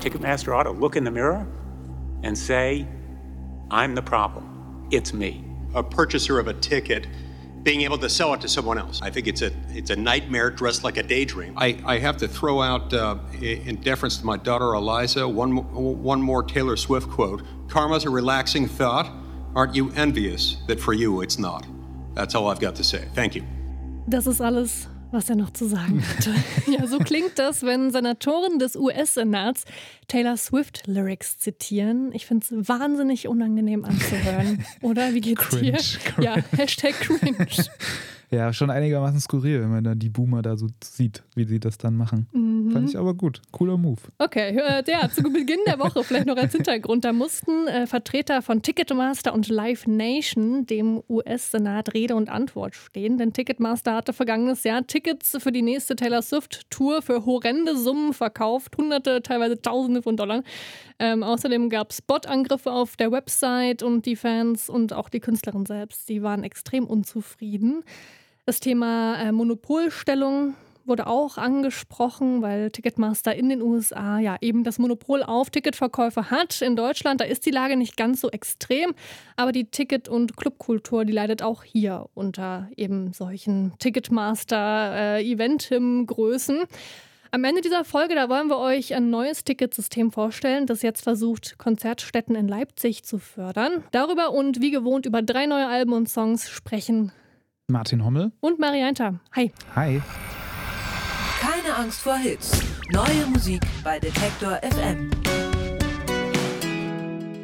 Ticketmaster ought to look in the mirror and say, I'm the problem. It's me. A purchaser of a ticket being able to sell it to someone else. I think it's a it's a nightmare dressed like a daydream. I, I have to throw out, uh, in deference to my daughter Eliza, one one more Taylor Swift quote: "Karma's a relaxing thought. Aren't you envious that for you it's not?" That's all I've got to say. Thank you. Das ist alles was er noch zu sagen hatte. ja, so klingt das, wenn Senatoren des US-Senats Taylor Swift-Lyrics zitieren. Ich finde es wahnsinnig unangenehm anzuhören. Oder? Wie geht's cringe, dir? Cringe. Ja, Hashtag cringe. Ja, schon einigermaßen skurril, wenn man da die Boomer da so sieht, wie sie das dann machen. Mhm. Fand ich aber gut. Cooler Move. Okay, ja, zu Beginn der Woche vielleicht noch als Hintergrund. Da mussten äh, Vertreter von Ticketmaster und Live Nation dem US-Senat Rede und Antwort stehen. Denn Ticketmaster hatte vergangenes Jahr Tickets für die nächste Taylor Swift-Tour für horrende Summen verkauft. Hunderte, teilweise Tausende von Dollar. Ähm, außerdem gab es Bot-Angriffe auf der Website und die Fans und auch die Künstlerin selbst, die waren extrem unzufrieden. Das Thema äh, Monopolstellung wurde auch angesprochen, weil Ticketmaster in den USA ja eben das Monopol auf Ticketverkäufe hat. In Deutschland, da ist die Lage nicht ganz so extrem, aber die Ticket- und Clubkultur, die leidet auch hier unter eben solchen Ticketmaster-Eventim-Größen. Am Ende dieser Folge, da wollen wir euch ein neues Ticketsystem vorstellen, das jetzt versucht, Konzertstätten in Leipzig zu fördern. Darüber und wie gewohnt über drei neue Alben und Songs sprechen Martin Hommel. und Marianta. Hi. Hi. Keine Angst vor Hits. Neue Musik bei Detektor FM.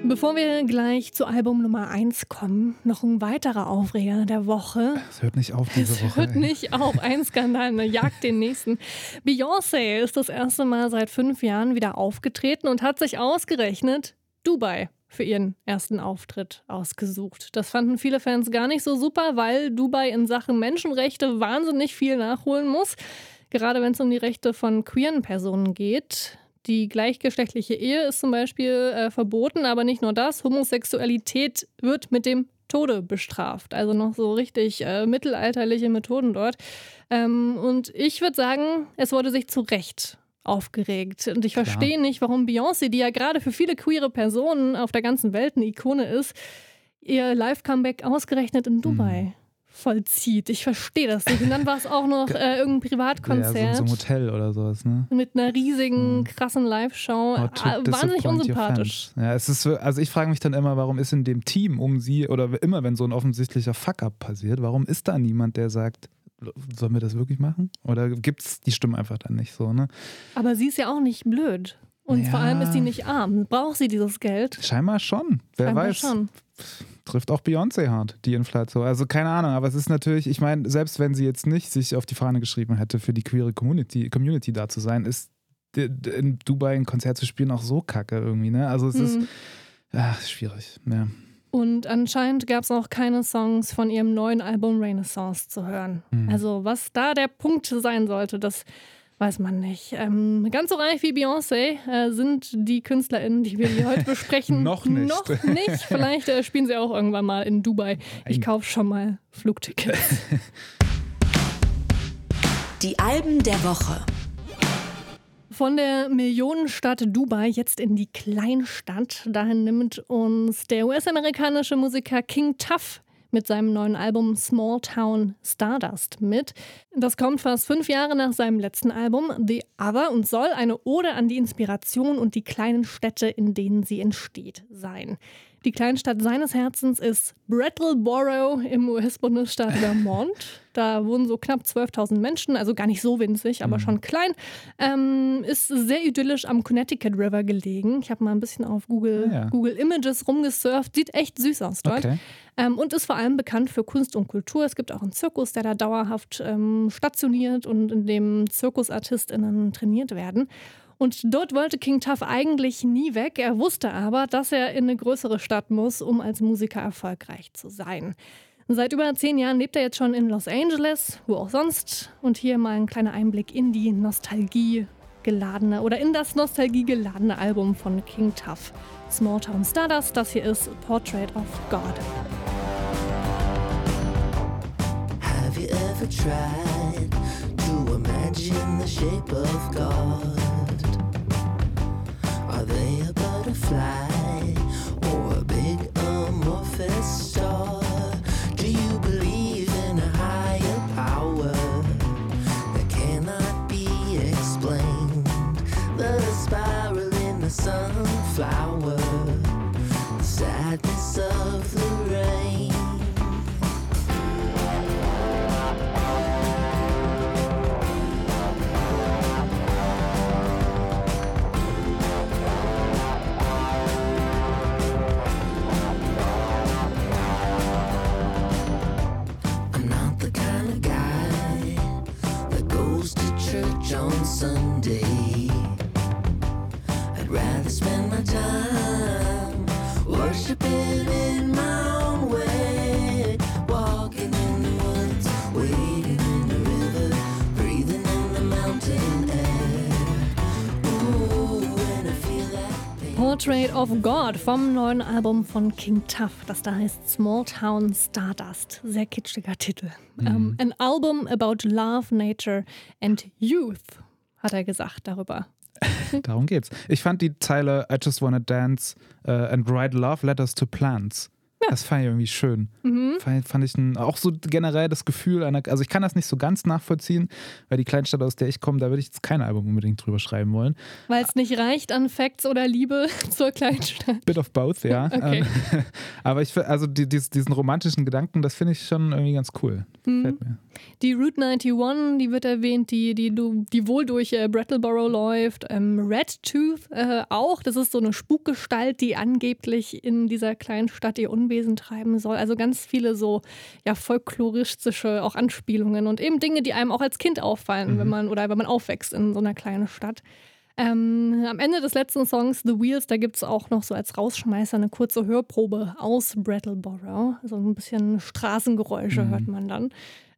Bevor wir gleich zu Album Nummer 1 kommen, noch ein weiterer Aufreger der Woche. Es hört nicht auf diese Es Woche. hört ey. nicht auf. Ein Skandal, ne, jagt den nächsten. Beyoncé ist das erste Mal seit fünf Jahren wieder aufgetreten und hat sich ausgerechnet Dubai für ihren ersten Auftritt ausgesucht. Das fanden viele Fans gar nicht so super, weil Dubai in Sachen Menschenrechte wahnsinnig viel nachholen muss. Gerade wenn es um die Rechte von queeren Personen geht. Die gleichgeschlechtliche Ehe ist zum Beispiel äh, verboten, aber nicht nur das. Homosexualität wird mit dem Tode bestraft. Also noch so richtig äh, mittelalterliche Methoden dort. Ähm, und ich würde sagen, es wurde sich zu Recht aufgeregt. Und ich Klar. verstehe nicht, warum Beyoncé, die ja gerade für viele queere Personen auf der ganzen Welt eine Ikone ist, ihr Live-Comeback ausgerechnet in Dubai vollzieht. Ich verstehe das nicht. Und dann war es auch noch äh, irgendein Ja, Privatkonzert so, so ein Hotel oder sowas, ne? mit einer riesigen, krassen Live-Show. How to Ah, Wahnsinnig unsympathisch. Ja, es ist, so- also ich frage mich dann immer, warum ist in dem Team um sie oder immer wenn so ein offensichtlicher Fuck-up passiert, warum ist da niemand, der sagt, sollen wir das wirklich machen? Oder gibt es die Stimmen einfach dann nicht so, ne? Aber sie ist ja auch nicht blöd. Und Ja. vor allem ist sie nicht arm. Braucht sie dieses Geld? Scheinbar schon. Wer Scheinbar weiß. schon. Trifft auch Beyoncé hart, die Inflation. Also keine Ahnung, aber es ist natürlich, ich meine, selbst wenn sie jetzt nicht sich auf die Fahne geschrieben hätte, für die queere Community, Community da zu sein, ist in Dubai ein Konzert zu spielen auch so kacke irgendwie, ne? Also es ist Mhm. ach, schwierig. Ja. Und anscheinend gab es auch keine Songs von ihrem neuen Album Renaissance zu hören. Mhm. Also was da der Punkt sein sollte, das weiß man nicht. Ähm, ganz so reich wie Beyoncé äh, sind die KünstlerInnen, die wir hier heute besprechen. Noch nicht. Noch nicht. Vielleicht äh, spielen sie auch irgendwann mal in Dubai. Ich kaufe schon mal Flugtickets. Die Alben der Woche. Von der Millionenstadt Dubai jetzt in die Kleinstadt. Dahin nimmt uns der US-amerikanische Musiker King Tuff mit seinem neuen Album Small Town Stardust mit. Das kommt fast fünf Jahre nach seinem letzten Album The Other und soll eine Ode an die Inspiration und die kleinen Städte, in denen sie entsteht, sein. Die Kleinstadt seines Herzens ist Brattleboro im US-Bundesstaat Vermont. Da wohnen so knapp 12.000 Menschen, also gar nicht so winzig, aber schon klein. Ähm, ist sehr idyllisch am Connecticut River gelegen. Ich habe mal ein bisschen auf Google, Ah ja. Google Images rumgesurft. Sieht echt süß aus dort. Okay. Ähm, und ist vor allem bekannt für Kunst und Kultur. Es gibt auch einen Zirkus, der da dauerhaft ähm, stationiert und in dem ZirkusartistInnen trainiert werden. Und dort wollte King Tuff eigentlich nie weg. Er wusste aber, dass er in eine größere Stadt muss, um als Musiker erfolgreich zu sein. Seit über zehn Jahren lebt er jetzt schon in Los Angeles, wo auch sonst. Und hier mal ein kleiner Einblick in die Nostalgie geladene oder in das Nostalgie geladene Album von King Tuff. Small Town Stardust, das hier ist Portrait of God. Have you ever tried to imagine the shape of God? Are they a butterfly or a big Portrait of God vom neuen Album von King Tuff, das da heißt Small Town Stardust. Sehr kitschiger Titel. Ähm, an Album about love, nature and youth, hat er gesagt darüber. Darum geht's. Ich fand die Zeile I just wanna dance uh, and write love letters to plants. Das fand ich irgendwie schön. Mhm. Fand, fand ich ein, auch so generell das Gefühl einer, also ich kann das nicht so ganz nachvollziehen, weil die Kleinstadt, aus der ich komme, da würde ich jetzt kein Album unbedingt drüber schreiben wollen. Weil es nicht reicht an Facts oder Liebe zur Kleinstadt. Bit of both, ja. Okay. Ähm, Aber ich also die, dies- diesen romantischen Gedanken, das finde ich schon irgendwie ganz cool. Mhm. Die Route 91, die wird erwähnt, die, die, die wohl durch äh, Brattleboro läuft. Ähm, Red Tooth äh, auch. Das ist so eine Spukgestalt, die angeblich in dieser kleinen Stadt ihr Unwesen treiben soll. Also ganz viele so ja, folkloristische auch Anspielungen und eben Dinge, die einem auch als Kind auffallen, wenn man oder wenn man aufwächst in so einer kleinen Stadt. Ähm, am Ende des letzten Songs, The Wheels, da gibt es auch noch so als Rausschmeißer eine kurze Hörprobe aus Brattleboro. So ein bisschen Straßengeräusche hört man dann.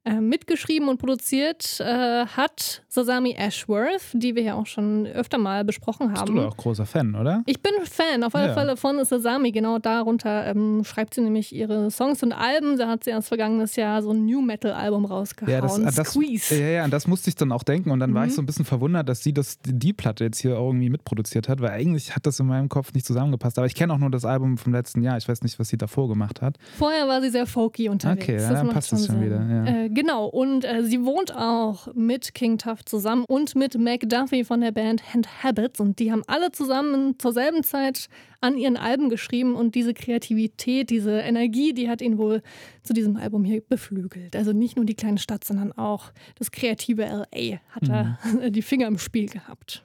Äh, mitgeschrieben und produziert äh, hat Sasami Ashworth, die wir ja auch schon öfter mal besprochen Bist haben. du auch großer Fan, oder? Ich bin Fan auf alle Ja. Fälle von Sasami. Genau darunter ähm, schreibt sie nämlich ihre Songs und Alben. Da hat sie erst vergangenes Jahr so ein New Metal Album rausgehauen. Ja, das, das, Squeeze. Mhm. ja, ja, an das musste ich dann auch denken und dann war ich so ein bisschen verwundert, dass sie das, die Platte jetzt hier irgendwie mitproduziert hat, weil eigentlich hat das in meinem Kopf nicht zusammengepasst. Aber ich kenne auch nur das Album vom letzten Jahr. Ich weiß nicht, was sie davor gemacht hat. Vorher war sie sehr folky unterwegs. Okay, ja, dann passt das schon Sinn. wieder, ja. Äh, genau, und äh, sie wohnt auch mit King Tuff zusammen und mit Mac Duffy von der Band Hand Habits. Und die haben alle zusammen zur selben Zeit an ihren Alben geschrieben. Und diese Kreativität, diese Energie, die hat ihn wohl zu diesem Album hier beflügelt. Also nicht nur die kleine Stadt, sondern auch das kreative LA hat er Mhm. die Finger im Spiel gehabt.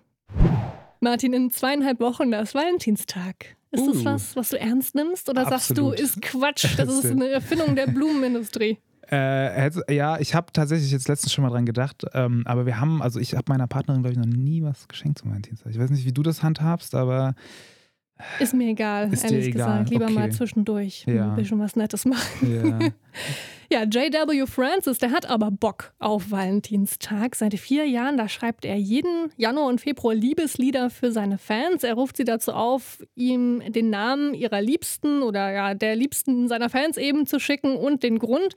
Martin, in zweieinhalb Wochen, das ist Valentinstag. Ist das Uh. was, was du ernst nimmst? Oder sagst du, Absolut. ist Quatsch, das ist eine Erfindung der Blumenindustrie? Äh, ja, ich habe tatsächlich jetzt letztens schon mal dran gedacht, ähm, aber wir haben, also ich habe meiner Partnerin, glaube ich, noch nie was geschenkt zum Valentinstag. Ich weiß nicht, wie du das handhabst, aber Ist mir egal, Ist ehrlich egal, gesagt. Lieber okay. mal zwischendurch Ja. ein bisschen was Nettes machen. ja. Ja, J.W. Francis, der hat aber Bock auf Valentinstag. Seit vier Jahren, da schreibt er jeden Januar und Februar Liebeslieder für seine Fans. Er ruft sie dazu auf, ihm den Namen ihrer Liebsten oder ja, der Liebsten seiner Fans eben zu schicken und den Grund,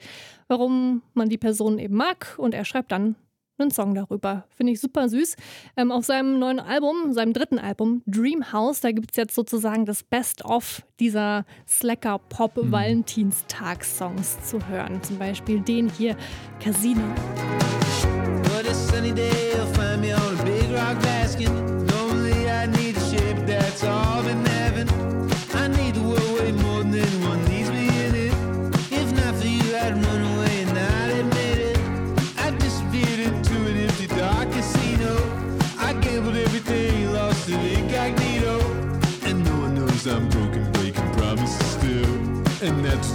warum man die Person eben mag. Und er schreibt dann einen Song darüber. Finde ich super süß. Ähm, auf seinem neuen Album, seinem dritten Album, Dream House, da gibt es jetzt sozusagen das Best-of dieser Slacker-Pop-Valentinstags-Songs zu hören. Zum Beispiel den hier, Casino. But a sunny day, you'll find me on a big rock basket.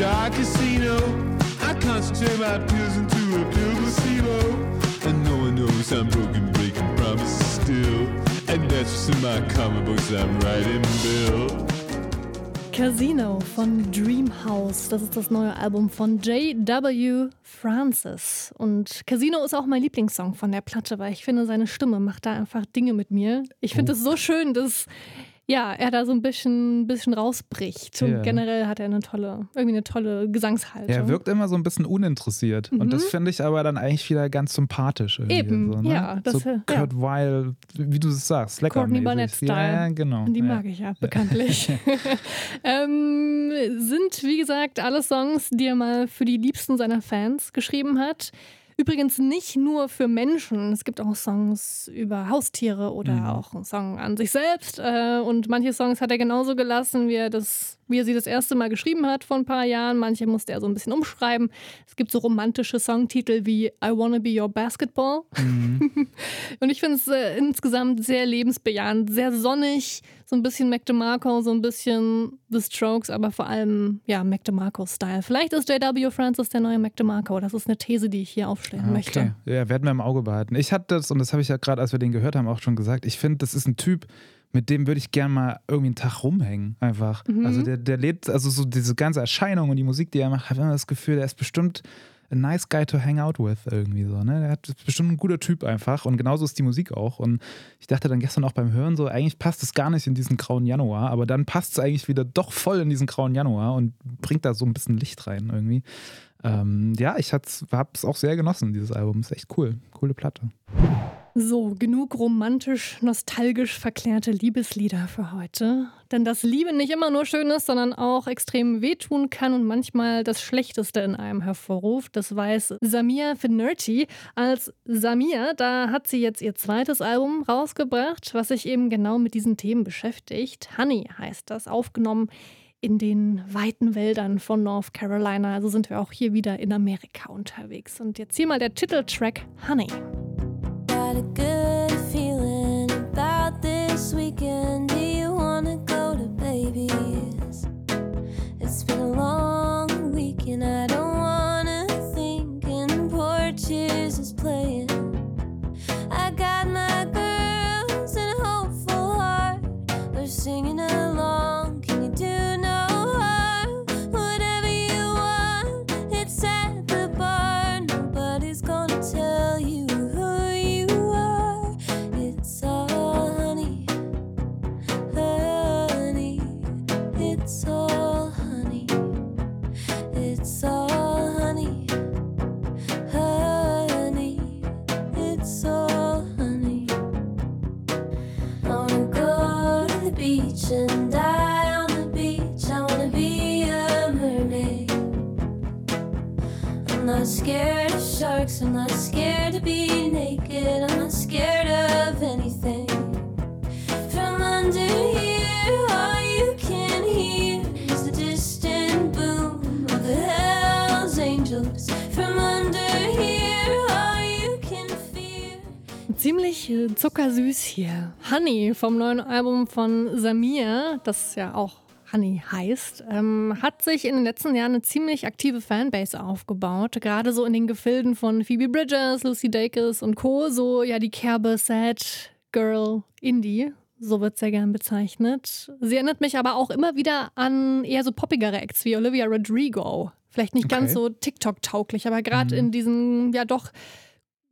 Dark casino. I concentrate my pills into a pill placebo. And no one knows I'm broken, breaking promises still. And that's what's in my comic books I'm writing, Bill. Casino von Dreamhouse. Das ist das neue Album von J.W. Francis. Und Casino ist auch mein Lieblingssong von der Platte, weil ich finde, seine Stimme macht da einfach Dinge mit mir. Ich finde es so schön, dass ja, er da so ein bisschen, bisschen rausbricht. Und Ja. generell hat er eine tolle, irgendwie eine tolle Gesangshaltung. Er wirkt immer so ein bisschen uninteressiert. Und das finde ich aber dann eigentlich wieder ganz sympathisch. Eben, so, ne? ja, das, so äh, Kurt Weil, wie du es sagst, lecker. Courtney Barnett-Style. Ja, ja, genau. Die ja. mag ich ja, bekanntlich. ähm, sind, wie gesagt, alle Songs, die er mal für die Liebsten seiner Fans geschrieben hat. Übrigens nicht nur für Menschen. Es gibt auch Songs über Haustiere oder Mhm. auch einen Song an sich selbst. Äh, und manche Songs hat er genauso gelassen, wie er, das, wie er sie das erste Mal geschrieben hat vor ein paar Jahren. Manche musste er so ein bisschen umschreiben. Es gibt so romantische Songtitel wie I Wanna Be Your Basketball. Und ich finde es äh, insgesamt sehr lebensbejahend, sehr sonnig, so ein bisschen Mac DeMarco, so ein bisschen The Strokes, aber vor allem, ja, Mac DeMarco-Style. Vielleicht ist J.W. Francis der neue Mac DeMarco. Das ist eine These, die ich hier aufstellen Ah, möchte. Okay, ja, werden wir im Auge behalten. Ich hatte das, und das habe ich ja gerade, als wir den gehört haben, auch schon gesagt, ich finde, das ist ein Typ, mit dem würde ich gern mal irgendwie einen Tag rumhängen, einfach. Mhm. Also der, der lebt, also so diese ganze Erscheinung und die Musik, die er macht, habe immer das Gefühl, der ist bestimmt a nice guy to hang out with irgendwie so, ne? Der hat ist bestimmt ein guter Typ einfach und genauso ist die Musik auch und ich dachte dann gestern auch beim Hören so, eigentlich passt es gar nicht in diesen grauen Januar, aber dann passt es eigentlich wieder doch voll in diesen grauen Januar und bringt da so ein bisschen Licht rein irgendwie. Ähm, ja, ich habe es auch sehr genossen, dieses Album. Ist echt cool. Coole Platte. So, genug romantisch, nostalgisch verklärte Liebeslieder für heute. Denn dass Liebe nicht immer nur schön ist, sondern auch extrem wehtun kann und manchmal das Schlechteste in einem hervorruft, das weiß Samia Finnerty. Als Samia, da hat sie jetzt ihr zweites Album rausgebracht, was sich eben genau mit diesen Themen beschäftigt. Honey heißt das, aufgenommen in den weiten Wäldern von North Carolina. Also sind wir auch hier wieder in Amerika unterwegs. Und jetzt hier mal der Titeltrack Honey. Got a good feeling about this weekend. It's äh, zuckersüß hier. Honey vom neuen Album von Samir, das ja auch Honey heißt, ähm, hat sich in den letzten Jahren eine ziemlich aktive Fanbase aufgebaut. Gerade so in den Gefilden von Phoebe Bridgers, Lucy Dacus und Co. So ja die kerbe Sad Girl Indie. So wird sehr gern bezeichnet. Sie erinnert mich aber auch immer wieder an eher so poppigere Acts wie Olivia Rodrigo. Vielleicht nicht ganz Okay. so TikTok-tauglich, aber gerade in diesen ja doch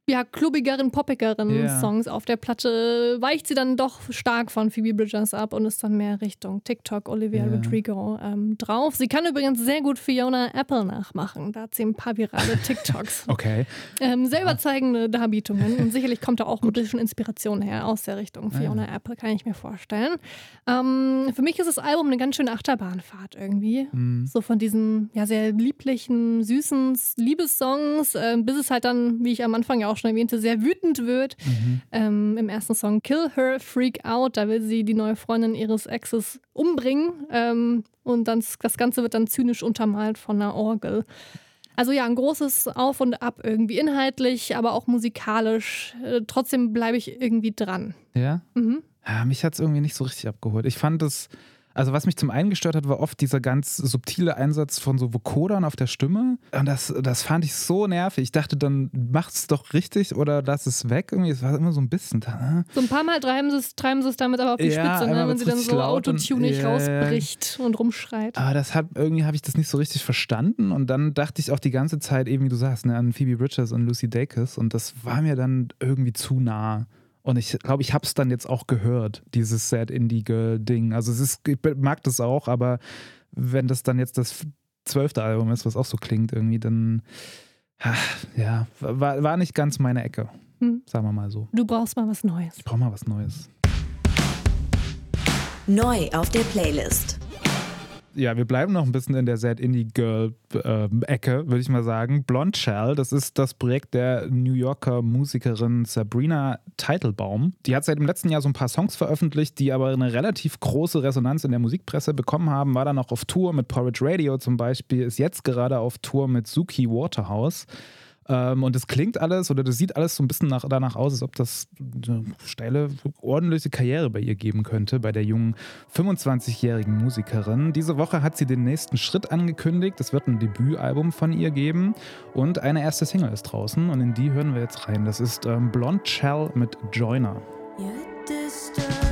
ja, klubbigeren, poppigeren Ja. Songs auf der Platte weicht sie dann doch stark von Phoebe Bridgers ab und ist dann mehr Richtung TikTok, Olivia Ja. Rodrigo ähm, drauf. Sie kann übrigens sehr gut Fiona Apple nachmachen. Da hat sie ein paar virale TikToks. Okay. ähm, sehr überzeugende Darbietungen und sicherlich kommt da auch ein bisschen Inspiration her aus der Richtung Fiona Apple, kann ich mir vorstellen. Ähm, für mich ist das Album eine ganz schöne Achterbahnfahrt irgendwie. So von diesen ja sehr lieblichen, süßen Liebessongs, äh, bis es halt dann, wie ich am Anfang ja auch schon erwähnte, sehr wütend wird. Ähm, Im ersten Song Kill Her, Freak Out, da will sie die neue Freundin ihres Exes umbringen. Ähm, und dann, das Ganze wird dann zynisch untermalt von einer Orgel. Also ja, ein großes Auf und Ab irgendwie inhaltlich, aber auch musikalisch. Äh, trotzdem bleibe ich irgendwie dran. Ja? Mhm. ja mich hat es irgendwie nicht so richtig abgeholt. Ich fand es, Also was mich zum einen gestört hat, war oft dieser ganz subtile Einsatz von so Vokodern auf der Stimme. Und das, das fand ich so nervig. Ich dachte, dann macht's doch richtig oder lass es weg. Irgendwie, es war immer so ein bisschen. Äh. So ein paar Mal treiben sie es, treiben sie es damit aber auf die Ja, Spitze, ne? wenn sie dann so autotunig ja. rausbricht und rumschreit. Aber das hat irgendwie habe ich das nicht so richtig verstanden und dann dachte ich auch die ganze Zeit eben wie du sagst ne, an Phoebe Bridgers und Lucy Dacus und das war mir dann irgendwie zu nah und ich glaube ich habe es dann jetzt auch gehört dieses Sad Indie Girl Ding also es ist ich mag das auch aber wenn das dann jetzt das zwölfte Album ist was auch so klingt irgendwie dann ah, ja war, war nicht ganz meine Ecke Hm. sagen wir mal so Du brauchst mal was Neues. ich brauche mal was Neues Neu auf der Playlist. Ja, wir bleiben noch ein bisschen in der Sad Indie Girl ähm, Ecke, würde ich mal sagen. Blonde Shell, das ist das Projekt der New Yorker Musikerin Sabrina Teitelbaum. Die hat seit dem letzten Jahr so ein paar Songs veröffentlicht, die aber eine relativ große Resonanz in der Musikpresse bekommen haben. War dann auch auf Tour mit Porridge Radio zum Beispiel, ist jetzt gerade auf Tour mit Suki Waterhouse. Ähm, und es klingt alles oder das sieht alles so ein bisschen nach, danach aus, als ob das eine steile, ordentliche Karriere bei ihr geben könnte, bei der jungen 25-jährigen Musikerin. Diese Woche hat sie den nächsten Schritt angekündigt. Es wird ein Debütalbum von ihr geben und eine erste Single ist draußen und in die hören wir jetzt rein. Das ist ähm, Blonde Shell mit Joiner. You're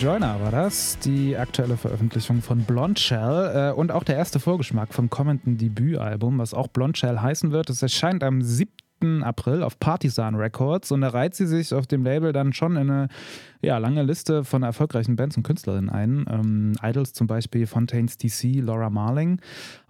Joiner war das, die aktuelle Veröffentlichung von Blonde Shell äh, und auch der erste Vorgeschmack vom kommenden Debütalbum, was auch Blonde Shell heißen wird. Es erscheint am 7. April auf Partisan Records und da reiht sie sich auf dem Label dann schon in eine ja, lange Liste von erfolgreichen Bands und Künstlerinnen ein. Ähm, Idols zum Beispiel, Fontaines DC, Laura Marling,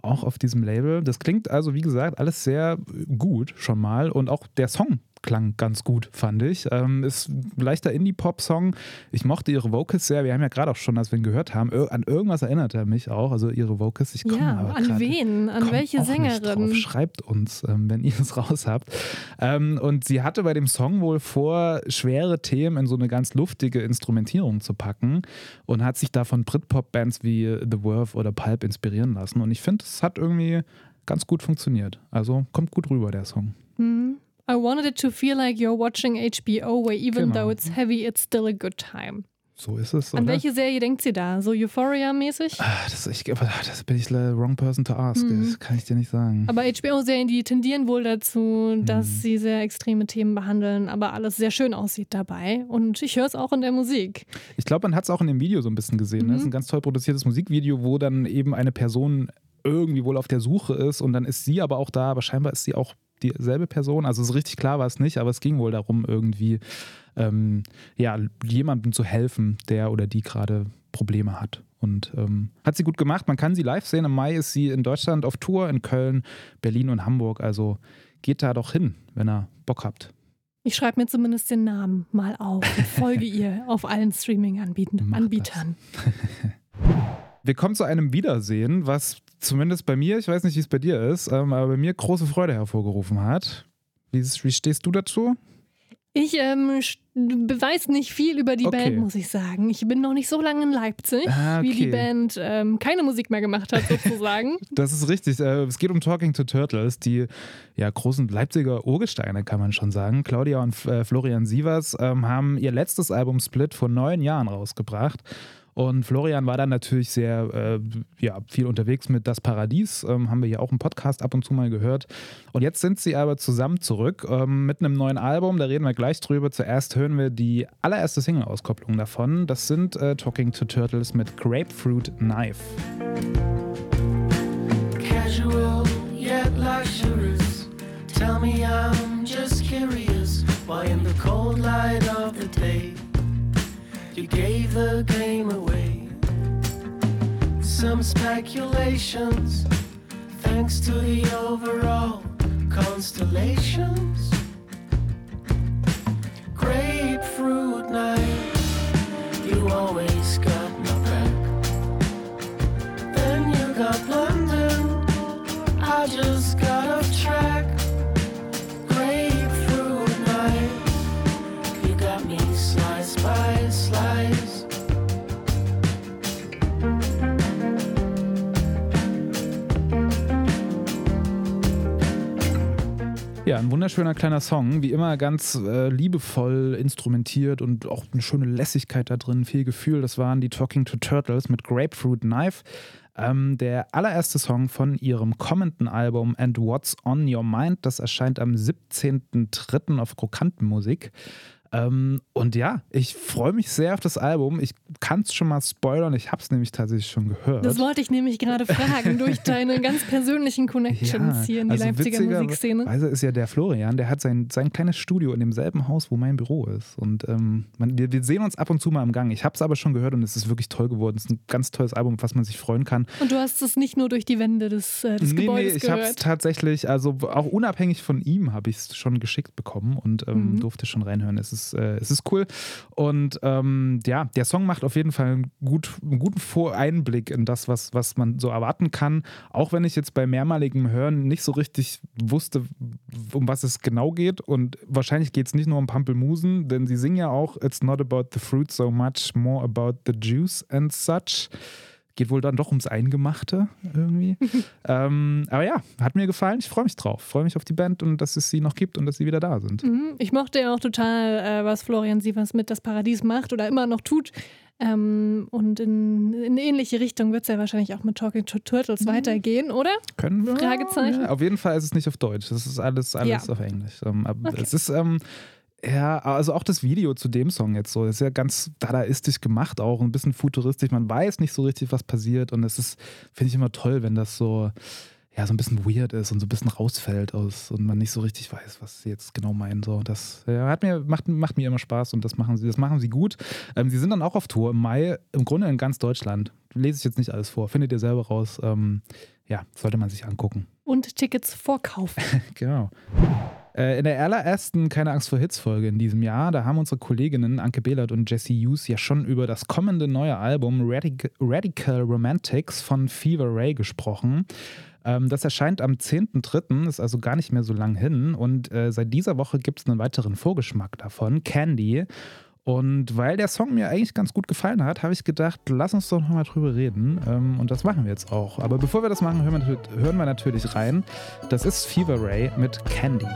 auch auf diesem Label. Das klingt also, wie gesagt, alles sehr gut schon mal und auch der Song klang ganz gut, fand ich. Ähm, ist ein leichter Indie-Pop-Song. Ich mochte ihre Vocals sehr. Wir haben ja gerade auch schon, als wir ihn gehört haben, an irgendwas erinnert er mich auch. Also ihre Vocals. Ich komme Ja, aber an wen? An welche Sängerin? Schreibt uns, ähm, wenn ihr es raus habt. Ähm, und sie hatte bei dem Song wohl vor, schwere Themen in so eine ganz luftige Instrumentierung zu packen und hat sich da von Britpop-Bands wie The Verve oder Pulp inspirieren lassen. Und ich finde, es hat irgendwie ganz gut funktioniert. Also kommt gut rüber, der Song. Hm. I wanted it to feel like you're watching HBO, where even Genau. though it's heavy, it's still a good time. So ist es. An oder? welche Serie denkt sie da? So Euphoria-mäßig? Ah, Das, ich, das bin ich the wrong person to ask. Mhm. Das kann ich dir nicht sagen. Aber HBO-Serien, die tendieren wohl dazu, dass Mhm. sie sehr extreme Themen behandeln, aber alles sehr schön aussieht dabei. Und ich höre es auch in der Musik. Ich glaube, man hat es auch in dem Video so ein bisschen gesehen. Ne? Es ist ein ganz toll produziertes Musikvideo, wo dann eben eine Person irgendwie wohl auf der Suche ist und dann ist sie aber auch da, aber scheinbar ist sie auch dieselbe Person. Also so richtig klar war es nicht, aber es ging wohl darum, irgendwie ähm, ja, jemandem zu helfen, der oder die gerade Probleme hat. Und ähm, hat sie gut gemacht. Man kann sie live sehen. Im Mai ist sie in Deutschland auf Tour, in Köln, Berlin und Hamburg. Also geht da doch hin, wenn ihr Bock habt. Ich schreibe mir zumindest den Namen mal auf und folge ihr auf allen Streaming-Anbietern. Wir kommen zu einem Wiedersehen, was zumindest bei mir, ich weiß nicht, wie es bei dir ist, ähm, aber bei mir große Freude hervorgerufen hat. Wie, wie stehst du dazu? Ich ähm, weiß nicht viel über die Okay. Band, muss ich sagen. Ich bin noch nicht so lange in Leipzig, Ah, wie die okay. Band ähm, keine Musik mehr gemacht hat, sozusagen. Das ist richtig. Äh, Es geht um Talking to Turtles, die ja, großen Leipziger Urgesteine, kann man schon sagen. Claudia und äh, Florian Sievers ähm, haben ihr letztes Album Split vor neun Jahren rausgebracht. Und Florian war dann natürlich sehr äh, ja, viel unterwegs mit Das Paradies, ähm, haben wir ja auch im Podcast ab und zu mal gehört. Und jetzt sind sie aber zusammen zurück ähm, mit einem neuen Album, da reden wir gleich drüber. Zuerst hören wir die allererste Single-Auskopplung davon. Das sind äh, Talking to Turtles mit Grapefruit Knife. Casual yet luxurious. Tell me I'm just curious why in the cold light of the day you gave the. Some speculations, thanks to the overall constellations. Grapefruit night, you always got my back. Then you got London, I just got off track. Grapefruit night, you got me slice by slice. Ein wunderschöner kleiner Song, wie immer ganz äh, liebevoll instrumentiert und auch eine schöne Lässigkeit da drin, viel Gefühl. Das waren die Talking to Turtles mit Grapefruit Knife. Ähm, der allererste Song von ihrem kommenden Album And What's on Your Mind, das erscheint am 17.03. auf Krokantenmusik. Ähm, und ja, ich freue mich sehr auf das Album. Ich kann es schon mal spoilern, ich habe es nämlich tatsächlich schon gehört. Das wollte ich nämlich gerade fragen, durch deine ganz persönlichen Connections hier in die also Leipziger Musikszene. Weise ist ja der Florian, der hat sein, sein kleines Studio in demselben Haus, wo mein Büro ist. Und ähm, man, wir, wir sehen uns ab und zu mal im Gang. Ich habe es aber schon gehört und es ist wirklich toll geworden. Es ist ein ganz tolles Album, auf was man sich freuen kann. Und du hast es nicht nur durch die Wände des, äh, des nee, Gebäudes nee, ich habe es tatsächlich, also auch unabhängig von ihm habe ich es schon geschickt bekommen und ähm, Mhm. durfte schon reinhören. Es ist, äh, es ist cool. Und ähm, ja, der Song macht auf jeden Fall einen, gut, einen guten Voreinblick in das, was, was man so erwarten kann. Auch wenn ich jetzt bei mehrmaligem Hören nicht so richtig wusste, um was es genau geht. Und wahrscheinlich geht es nicht nur um Pampelmusen, denn sie singen ja auch It's not about the fruit so much, more about the juice and such. Geht wohl dann doch ums Eingemachte irgendwie. ähm, aber ja, hat mir gefallen. Ich freue mich drauf. Freue mich auf die Band und dass es sie noch gibt und dass sie wieder da sind. Mhm. Ich mochte ja auch total, äh, was Florian Sievers mit Das Paradies macht oder immer noch tut. Ähm, und in, in ähnliche Richtung wird es ja wahrscheinlich auch mit Talking to Turtles weitergehen, oder? Können wir? Fragezeichen. Ja, auf jeden Fall ist es nicht auf Deutsch. Das ist alles, alles Ja. auf Englisch. Ähm, aber Okay. Es ist, ähm, ja, also auch das Video zu dem Song jetzt so, ist ja ganz dadaistisch gemacht, auch ein bisschen futuristisch. Man weiß nicht so richtig, was passiert und es ist, finde ich immer toll, wenn das so, ja, so ein bisschen weird ist und so ein bisschen rausfällt aus und man nicht so richtig weiß, was sie jetzt genau meinen. So, das ja, hat mir, macht, macht mir immer Spaß und das machen sie, das machen sie gut. Ähm, sie sind dann auch auf Tour im Mai, im Grunde in ganz Deutschland. Lese ich jetzt nicht alles vor, findet ihr selber raus. Ähm, ja, sollte man sich angucken. Und Tickets vorkaufen. Genau. Äh, In der allerersten Keine Angst vor Hits-Folge in diesem Jahr, da haben unsere Kolleginnen Anke Behlert und Jesse Hughes ja schon über das kommende neue Album Radic Radical Romantics von Fever Ray gesprochen. Ähm, das erscheint am 10.3., ist also gar nicht mehr so lang hin. Und äh, seit dieser Woche gibt es einen weiteren Vorgeschmack davon, Candy. Und weil der Song mir eigentlich ganz gut gefallen hat, habe ich gedacht, lass uns doch nochmal drüber reden. Ähm, und das machen wir jetzt auch. Aber bevor wir das machen, hören wir, hören wir natürlich rein. Das ist Fever Ray mit Candy.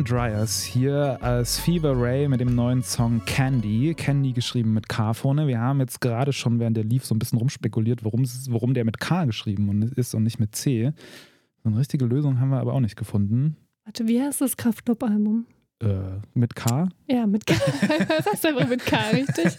Karen Dryers hier als Fever Ray mit dem neuen Song Candy. Candy geschrieben mit K vorne. Wir haben jetzt gerade schon während der lief so ein bisschen rumspekuliert, warum, warum der mit K geschrieben ist und nicht mit C. So eine richtige Lösung haben wir aber auch nicht gefunden. Warte, wie heißt das Kraftclub-Album? Äh, mit K? Ja, mit K. Das heißt einfach mit K, richtig?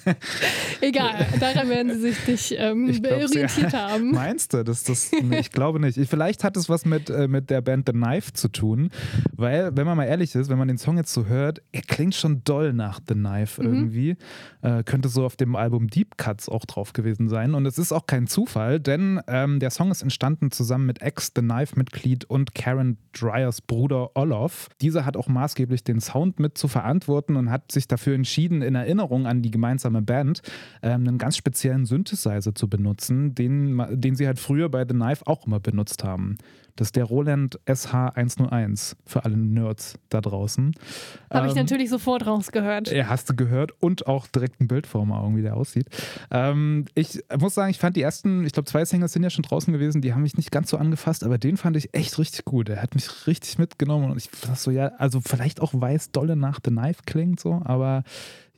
Egal, daran werden sie sich nicht ähm, glaub, orientiert haben. Meinst du? Das, das, nee, ich glaube nicht. Ich- Vielleicht hat es was mit, äh, mit der Band The Knife zu tun, weil, wenn man mal ehrlich ist, wenn man den Song jetzt so hört, er klingt schon doll nach The Knife Mhm. irgendwie. Äh, könnte so auf dem Album Deep Cuts auch drauf gewesen sein. Und es ist auch kein Zufall, denn ähm, der Song ist entstanden zusammen mit Ex-The Knife-Mitglied und Karen Dryers Bruder Olof. Dieser hat auch maßgeblich den Sound mit zu verantworten und hat sich dafür entschieden, in Erinnerung an die gemeinsame Band ähm, einen ganz speziellen Synthesizer zu benutzen, den, den sie halt früher bei The Knife auch immer benutzt haben. Das ist der Roland SH101 für alle Nerds da draußen. Habe ich Ähm, natürlich sofort rausgehört. ja, hast du gehört und auch direkt ein Bild vor den Augen, wie der aussieht. Ähm, ich muss sagen, ich fand die ersten, ich glaube, zwei Singles sind ja schon draußen gewesen, die haben mich nicht ganz so angefasst, aber den fand ich echt richtig gut. Er hat mich richtig mitgenommen und ich dachte so, ja, also vielleicht auch weiß dolle nach The Knife klingt so, aber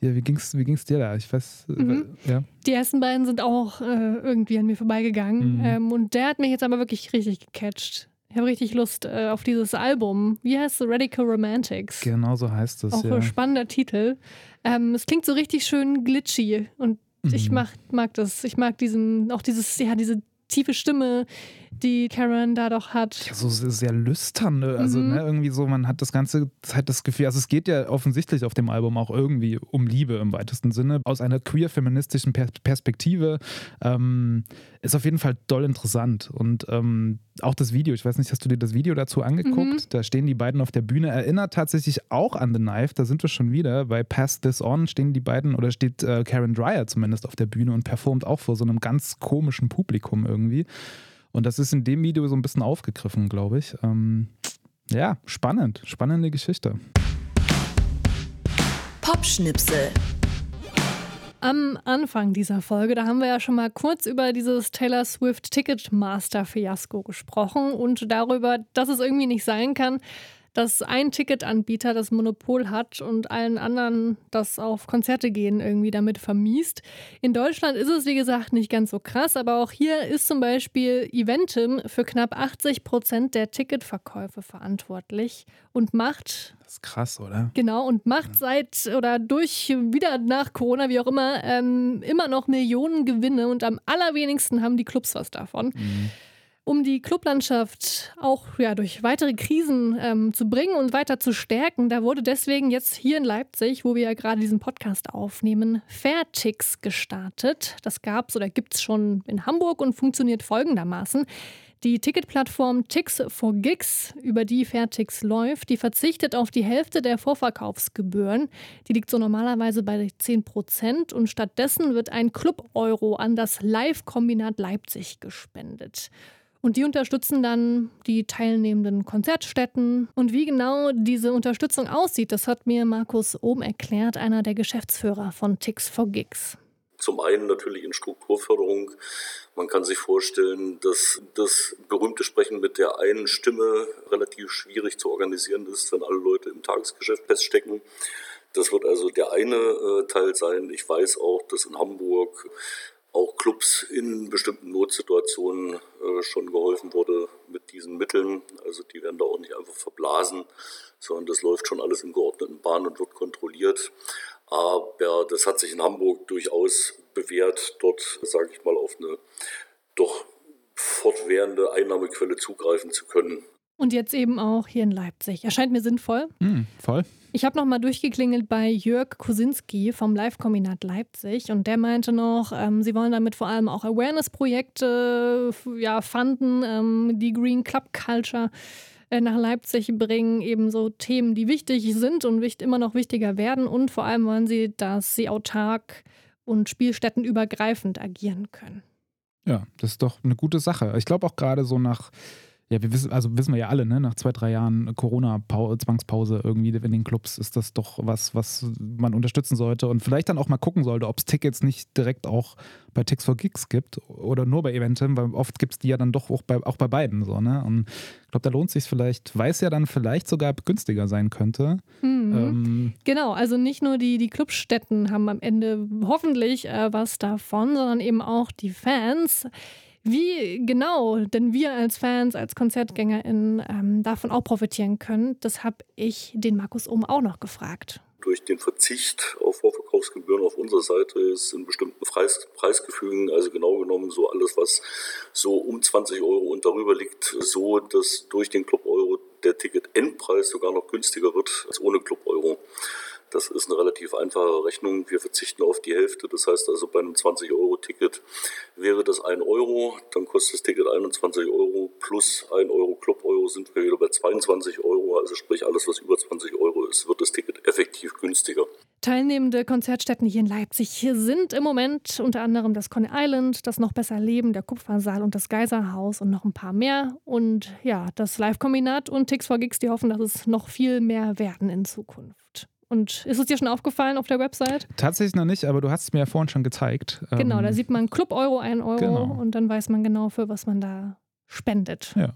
ja, wie ging's, wie ging's dir da? Ich weiß, äh, Mhm. ja. Die ersten beiden sind auch äh, irgendwie an mir vorbeigegangen. Mhm. Ähm, und der hat mich jetzt aber wirklich richtig gecatcht. Ich habe richtig Lust äh, auf dieses Album. Wie heißt es? Radical Romantics. Genau so heißt es, Auch ja. ein spannender Titel. Ähm, es klingt so richtig schön glitchy und ich Mhm. mag, mag das. Ich mag diesen, auch dieses, ja, diese tiefe Stimme, die Karen da doch hat. Ja, so sehr, sehr lüstern, ne? also Mhm. ne, irgendwie so, man hat das ganze Zeit das Gefühl, also es geht ja offensichtlich auf dem Album auch irgendwie um Liebe im weitesten Sinne, aus einer queer-feministischen per Perspektive, ähm, ist auf jeden Fall doll interessant und ähm, auch das Video, ich weiß nicht, hast du dir das Video dazu angeguckt? Mhm. Da stehen die beiden auf der Bühne, erinnert tatsächlich auch an The Knife, da sind wir schon wieder, bei Pass This On stehen die beiden, oder steht äh, Karen Dreyer zumindest auf der Bühne und performt auch vor so einem ganz komischen Publikum irgendwie. Und das ist in dem Video so ein bisschen aufgegriffen, glaube ich. Ähm, ja, spannend. Spannende Geschichte. Popschnipsel. Am Anfang dieser Folge, da haben wir ja schon mal kurz über dieses Taylor Swift Ticketmaster Fiasko gesprochen und darüber, dass es irgendwie nicht sein kann, dass ein Ticketanbieter das Monopol hat und allen anderen das auf Konzerte gehen irgendwie damit vermiest. In Deutschland ist es, wie gesagt, nicht ganz so krass, aber auch hier ist zum Beispiel Eventim für knapp 80 Prozent der Ticketverkäufe verantwortlich und macht Das ist krass, oder? Genau, und macht seit oder durch wieder nach Corona, wie auch immer, ähm, immer noch Millionen Gewinne und am allerwenigsten haben die Clubs was davon. Um die Clublandschaft auch ja, durch weitere Krisen ähm, zu bringen und weiter zu stärken, da wurde deswegen jetzt hier in Leipzig, wo wir ja gerade diesen Podcast aufnehmen, Fairtix gestartet. Das gab es oder gibt es schon in Hamburg und funktioniert folgendermaßen. Die Ticketplattform Tix for Gigs, über die Fairtix läuft, die verzichtet auf die Hälfte der Vorverkaufsgebühren. Die liegt so normalerweise bei 10 Prozent und stattdessen wird ein Club-Euro an das Live-Kombinat Leipzig gespendet. Und die unterstützen dann die teilnehmenden Konzertstätten. Und wie genau diese Unterstützung aussieht, das hat mir Markus Ohm erklärt, einer der Geschäftsführer von Tix for Gigs. Zum einen natürlich in Strukturförderung. Man kann sich vorstellen, dass das berühmte Sprechen mit der einen Stimme relativ schwierig zu organisieren ist, wenn alle Leute im Tagesgeschäft feststecken. Das wird also der eine äh, Teil sein. Ich weiß auch, dass in Hamburg auch Clubs in bestimmten Notsituationen äh, schon geholfen wurde mit diesen Mitteln. Also die werden da auch nicht einfach verblasen, sondern das läuft schon alles in geordneten Bahnen und wird kontrolliert. Aber das hat sich in Hamburg durchaus bewährt, dort, sage ich mal, auf eine doch fortwährende Einnahmequelle zugreifen zu können. Und jetzt eben auch hier in Leipzig. Erscheint mir sinnvoll. Hm, voll. Ich habe nochmal durchgeklingelt bei Jörg Kosinski vom Live-Kombinat Leipzig und der meinte noch, ähm, sie wollen damit vor allem auch Awareness-Projekte ja, fanden, ähm, die Green Club Culture äh, nach Leipzig bringen, eben so Themen, die wichtig sind und wicht, immer noch wichtiger werden und vor allem wollen sie, dass sie autark und spielstättenübergreifend agieren können. Ja, das ist doch eine gute Sache. Ich glaube auch gerade so nach, ja, wir wissen, also wissen wir ja alle, ne, nach zwei, drei Jahren Corona-Zwangspause irgendwie in den Clubs ist das doch was, was man unterstützen sollte und vielleicht dann auch mal gucken sollte, ob es Tickets nicht direkt auch bei Tix for Gigs gibt oder nur bei Eventim, weil oft gibt es die ja dann doch auch bei, auch bei beiden so, ne? Und ich glaube, da lohnt sich vielleicht, weil es ja dann vielleicht sogar günstiger sein könnte. Mhm. Ähm, Genau, also nicht nur die, die Clubstätten haben am Ende hoffentlich äh, was davon, sondern eben auch die Fans. Wie genau denn wir als Fans, als KonzertgängerInnen ähm, davon auch profitieren können, das habe ich den Markus Ohm auch noch gefragt. durch den Verzicht auf Vorverkaufsgebühren auf unserer Seite ist in bestimmten Preis, Preisgefügen, also genau genommen so alles, was so um 20 Euro und darüber liegt, so dass durch den Club Euro der Ticket-Endpreis sogar noch günstiger wird als ohne Club Euro. Das ist eine relativ einfache Rechnung. Wir verzichten auf die Hälfte. Das heißt also, bei einem 20-Euro-Ticket wäre das 1 Euro. Dann kostet das Ticket 21 Euro plus 1 Euro Club-Euro sind wir wieder bei 22 Euro. Also sprich, alles, was über 20 Euro ist, wird das Ticket effektiv günstiger. Teilnehmende Konzertstätten hier in Leipzig sind im Moment unter anderem das Coney Island, das Noch besser Leben, der Kupfersaal und das Geiserhaus und noch ein paar mehr. Und ja, das Live-Kombinat und Tix for Gigs, die hoffen, dass es noch viel mehr werden in Zukunft. Und ist es dir schon aufgefallen auf der Website? Tatsächlich noch nicht, aber du hast es mir ja vorhin schon gezeigt. Genau, da Ähm, sieht man Club Euro, 1 Euro Genau. und dann weiß man genau, für was man da spendet. Ja.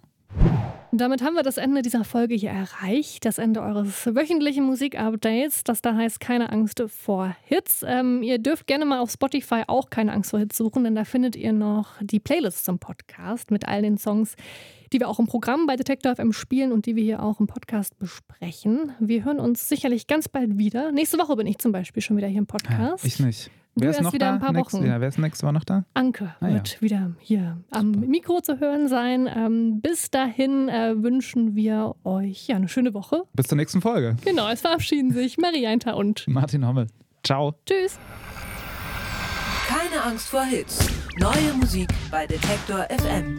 Und damit haben wir das Ende dieser Folge hier erreicht. Das Ende eures wöchentlichen Musikupdates, das da heißt Keine Angst vor Hits. Ähm, ihr dürft gerne mal auf Spotify auch Keine Angst vor Hits suchen, denn da findet ihr noch die Playlist zum Podcast mit all den Songs, die wir auch im Programm bei Detektor FM spielen und die wir hier auch im Podcast besprechen. Wir hören uns sicherlich ganz bald wieder. Nächste Woche bin ich zum Beispiel schon wieder hier im Podcast. Ich nicht. Du Wer ist noch wieder da? ein paar Nächste- Wochen. Ja, wer ist nächste Woche noch da? Anke Ah, ja. wird wieder hier am Mikro zu hören sein. Ähm, bis dahin äh, wünschen wir euch ja, eine schöne Woche. Bis zur nächsten Folge. Genau, es verabschieden sich Marianta und Martin Hommel. Ciao. Tschüss. Keine Angst vor Hits. Neue Musik bei Detektor FM.